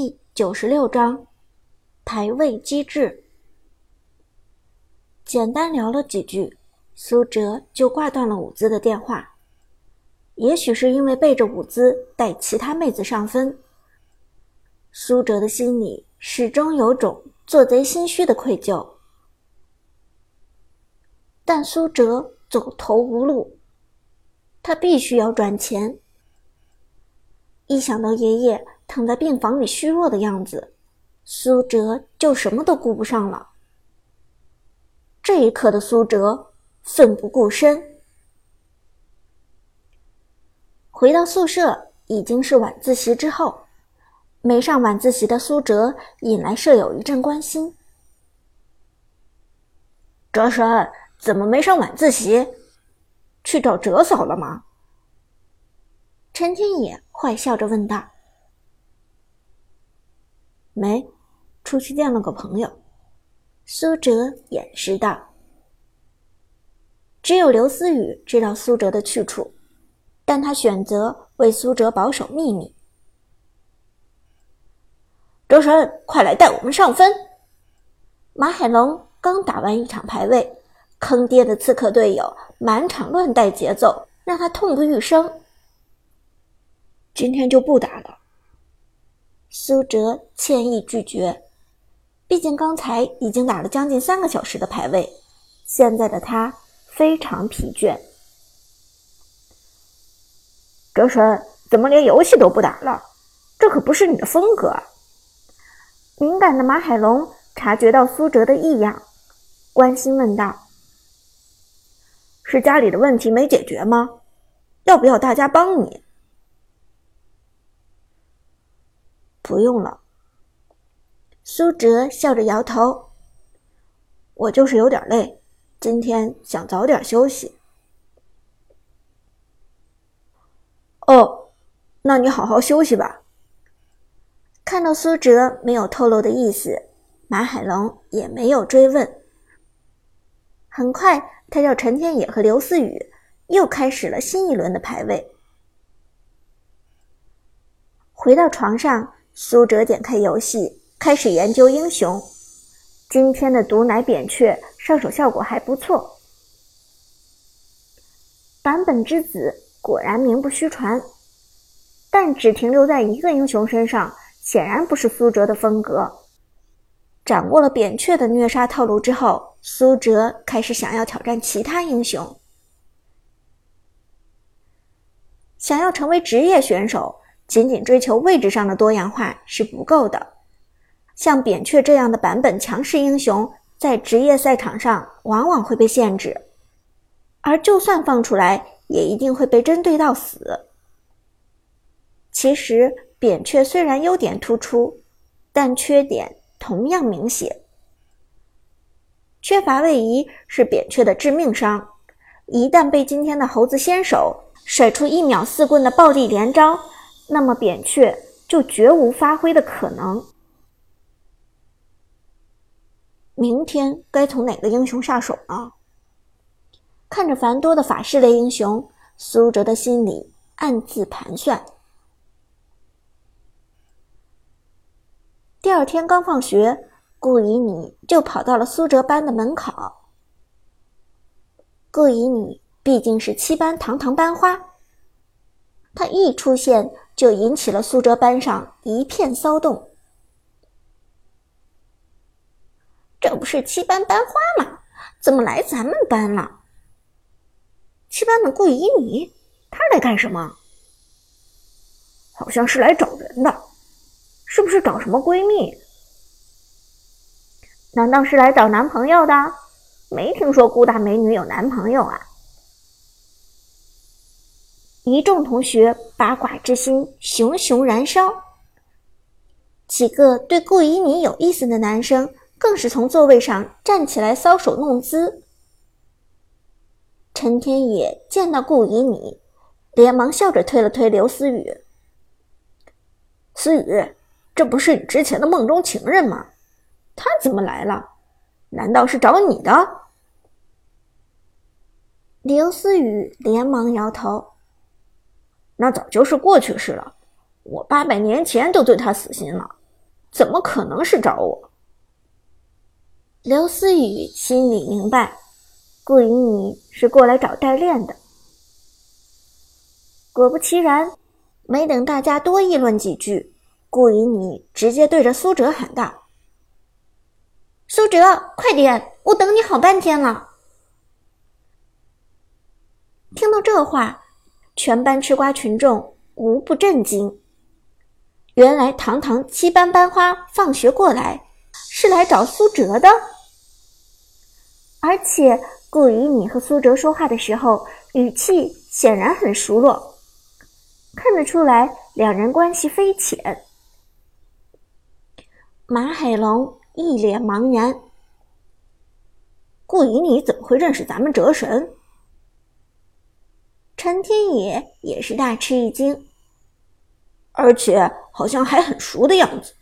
第九十六章排位机制。简单聊了几句，苏哲就挂断了舞姿的电话。也许是因为背着舞姿带其他妹子上分，苏哲的心里始终有种做贼心虚的愧疚。但苏哲走投无路，他必须要赚钱。一想到爷爷躺在病房里虚弱的样子，苏哲就什么都顾不上了。这一刻的苏哲奋不顾身。回到宿舍已经是晚自习之后，没上晚自习的苏哲引来舍友一阵关心：“哲神怎么没上晚自习？去找哲嫂了吗？”陈天野。坏笑着问道：“没，出去见了个朋友。”苏哲掩饰道。只有刘思雨知道苏哲的去处，但他选择为苏哲保守秘密。周神，快来带我们上分！马海龙刚打完一场排位，坑爹的刺客队友满场乱带节奏，让他痛不欲生。今天就不打了。苏哲歉意拒绝，毕竟刚才已经打了将近三个小时的排位，现在的他非常疲倦。哲神，怎么连游戏都不打了？这可不是你的风格。敏感的马海龙察觉到苏哲的异样，关心问道：“是家里的问题没解决吗？要不要大家帮你？”不用了，苏哲笑着摇头。我就是有点累，今天想早点休息。哦，那你好好休息吧。看到苏哲没有透露的意思，马海龙也没有追问。很快，他叫陈天野和刘思雨又开始了新一轮的排位。回到床上。苏哲点开游戏，开始研究英雄。今天的毒奶扁鹊上手效果还不错。版本之子果然名不虚传，但只停留在一个英雄身上，显然不是苏哲的风格。掌握了扁鹊的虐杀套路之后，苏哲开始想要挑战其他英雄。想要成为职业选手。仅仅追求位置上的多样化是不够的，像扁鹊这样的版本强势英雄，在职业赛场上往往会被限制，而就算放出来，也一定会被针对到死。其实，扁鹊虽然优点突出，但缺点同样明显，缺乏位移是扁鹊的致命伤，一旦被今天的猴子先手甩出一秒四棍的暴力连招。那么扁鹊就绝无发挥的可能。明天该从哪个英雄下手呢？看着繁多的法师类英雄，苏哲的心里暗自盘算。第二天刚放学，顾以你就跑到了苏哲班的门口。顾以你毕竟是七班堂堂班花，他一出现。就引起了苏哲班上一片骚动。这不是七班班花吗？怎么来咱们班了？七班的顾依妮，她来干什么？好像是来找人的，是不是找什么闺蜜？难道是来找男朋友的？没听说顾大美女有男朋友啊？一众同学八卦之心熊熊燃烧，几个对顾以你有意思的男生更是从座位上站起来搔首弄姿。陈天野见到顾以你，连忙笑着推了推刘思雨：“思雨，这不是你之前的梦中情人吗？他怎么来了？难道是找你的？”刘思雨连忙摇头。那早就是过去式了，我八百年前都对他死心了。怎么可能是找我？刘思雨心里明白，顾以你是过来找代练的。果不其然，没等大家多议论几句，顾以你直接对着苏哲喊道：“苏哲，快点！我等你好半天了。”听到这话，全班吃瓜群众无不震惊。原来堂堂七班班花放学过来是来找苏哲的，而且顾以你和苏哲说话的时候语气显然很熟络，看得出来两人关系非浅。马海龙一脸茫然：“顾以你怎么会认识咱们哲神？”陈天野也是大吃一惊。而且好像还很熟的样子。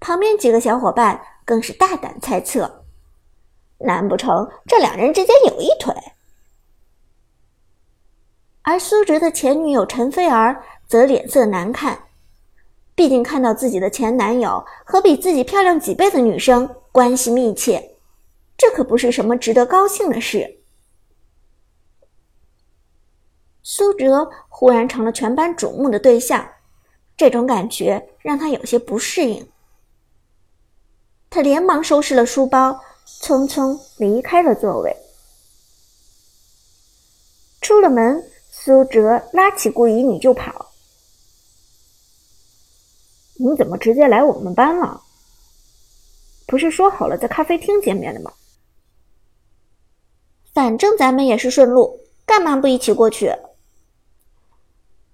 旁边几个小伙伴更是大胆猜测：难不成这两人之间有一腿？而苏哲的前女友陈菲儿则脸色难看，毕竟看到自己的前男友和比自己漂亮几倍的女生关系密切，这可不是什么值得高兴的事。苏哲忽然成了全班瞩目的对象，这种感觉让他有些不适应。他连忙收拾了书包，匆匆离开了座位。出了门，苏哲拉起顾以你就跑：“你怎么直接来我们班了？不是说好了在咖啡厅见面的吗？反正咱们也是顺路，干嘛不一起过去？”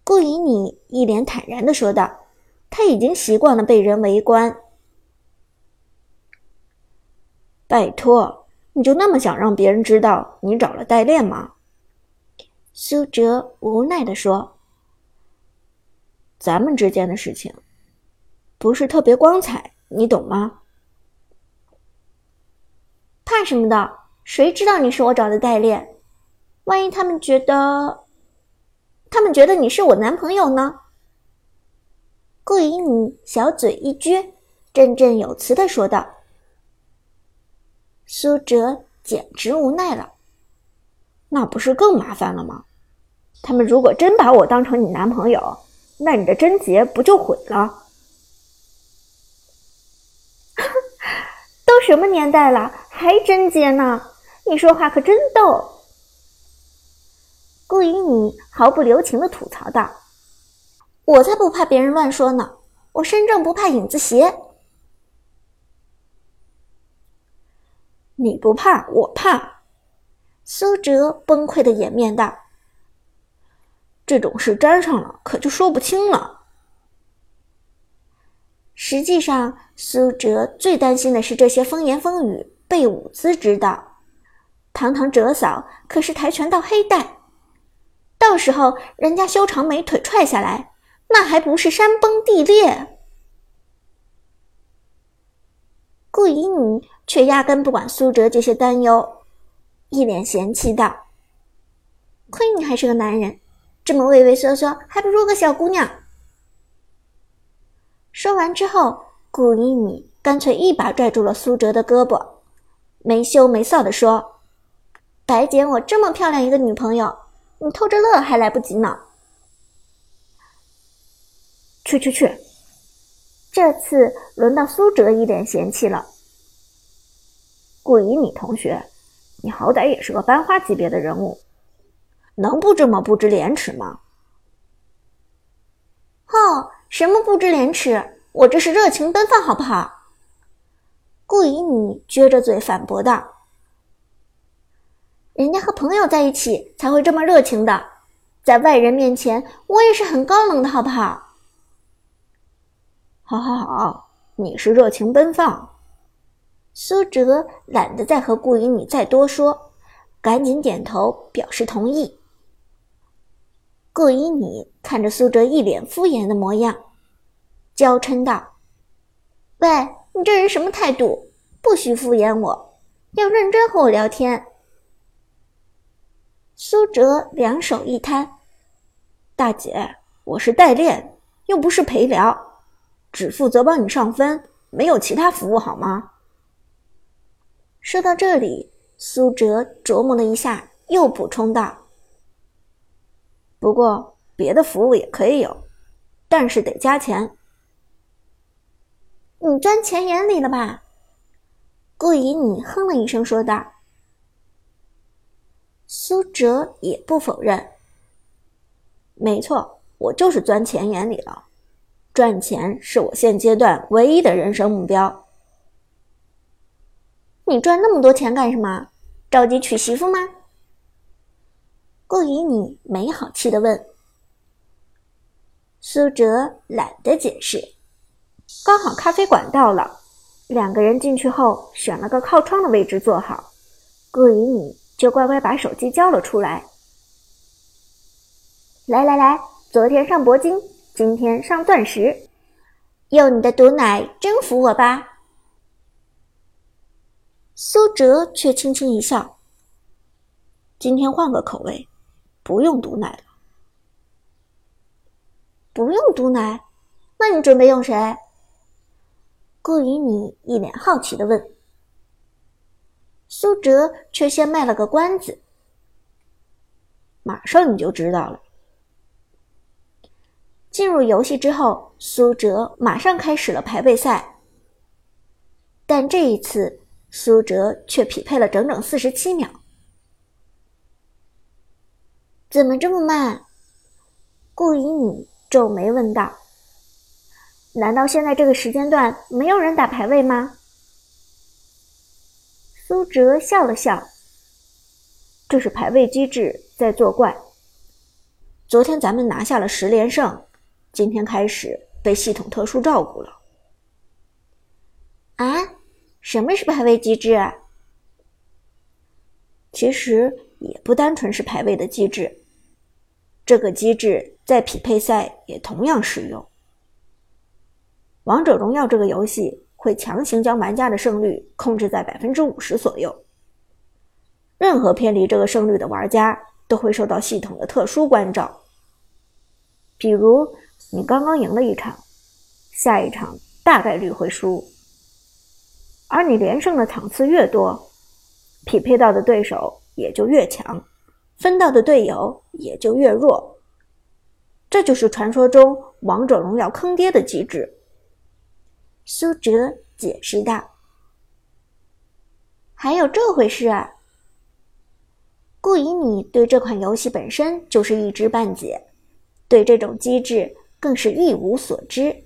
顾以你一脸坦然的说道：“他已经习惯了被人围观。”拜托，你就那么想让别人知道你找了代练吗？”苏哲无奈的说：“咱们之间的事情不是特别光彩，你懂吗？”怕什么的？谁知道你是我找的代练？万一他们觉得……他们觉得你是我男朋友呢。顾以你小嘴一撅，振振有词的说道。苏哲简直无奈了，那不是更麻烦了吗？他们如果真把我当成你男朋友，那你的贞洁不就毁了？都什么年代了，还贞洁呢？你说话可真逗。顾以你毫不留情的吐槽道：“我才不怕别人乱说呢，我身正不怕影子斜。”你不怕，我怕。苏哲崩溃的掩面道：“这种事沾上了，可就说不清了。”实际上，苏哲最担心的是这些风言风语被伍兹知道。堂堂哲嫂可是跆拳道黑带。到时候人家修长美腿踹下来，那还不是山崩地裂？顾以你却压根不管苏哲这些担忧，一脸嫌弃道：“亏你还是个男人，这么畏畏缩缩，还不如个小姑娘。”说完之后，顾以你干脆一把拽住了苏哲的胳膊，没羞没臊的说：“白捡我这么漂亮一个女朋友。”你偷着乐还来不及呢！去去去！这次轮到苏哲一脸嫌弃了。顾以你同学，你好歹也是个班花级别的人物，能不这么不知廉耻吗？哦，什么不知廉耻？我这是热情奔放，好不好？顾以你撅着嘴反驳道。人家和朋友在一起才会这么热情的，在外人面前，我也是很高冷的，好不好？好，好，好，你是热情奔放。苏哲懒得再和顾以你再多说，赶紧点头表示同意。顾以你看着苏哲一脸敷衍的模样，娇嗔道：“喂，你这人什么态度？不许敷衍我，要认真和我聊天。”苏哲两手一摊：“大姐，我是代练，又不是陪聊，只负责帮你上分，没有其他服务，好吗？说到这里，苏哲琢磨了一下，又补充道：“不过别的服务也可以有，但是得加钱。”你钻钱眼里了吧？顾以你哼了一声说道。苏哲也不否认：“没错，我就是钻钱眼里了。”赚钱是我现阶段唯一的人生目标。你赚那么多钱干什么？着急娶媳妇吗？顾以你没好气的问。苏哲懒得解释。刚好咖啡馆到了，两个人进去后选了个靠窗的位置坐好，顾以你就乖乖把手机交了出来。来来来，昨天上铂金。今天上钻石，用你的毒奶征服我吧！苏哲却轻轻一笑：“今天换个口味，不用毒奶了。”“不用毒奶？那你准备用谁？”顾以你一脸好奇的问。苏哲却先卖了个关子：“马上你就知道了。”进入游戏之后，苏哲马上开始了排位赛。但这一次，苏哲却匹配了整整四十七秒。怎么这么慢？顾以你皱眉问道：“难道现在这个时间段没有人打排位吗？”苏哲笑了笑：“这是排位机制在作怪。昨天咱们拿下了十连胜。”今天开始被系统特殊照顾了。啊，什么是排位机制？其实也不单纯是排位的机制，这个机制在匹配赛也同样适用。王者荣耀这个游戏会强行将玩家的胜率控制在百分之五十左右，任何偏离这个胜率的玩家都会受到系统的特殊关照，比如。你刚刚赢了一场，下一场大概率会输。而你连胜的场次越多，匹配到的对手也就越强，分到的队友也就越弱。这就是传说中王者荣耀坑爹的机制。苏哲解释道：“还有这回事啊？顾以你对这款游戏本身就是一知半解，对这种机制。”更是一无所知。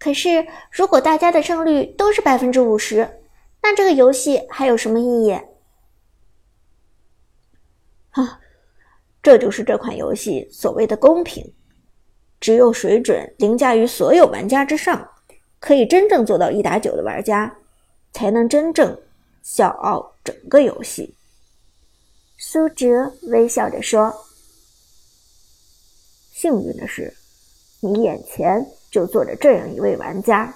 可是，如果大家的胜率都是百分之五十，那这个游戏还有什么意义？啊，这就是这款游戏所谓的公平。只有水准凌驾于所有玩家之上，可以真正做到一打九的玩家，才能真正笑傲整个游戏。苏哲微笑着说。幸运的是，你眼前就坐着这样一位玩家。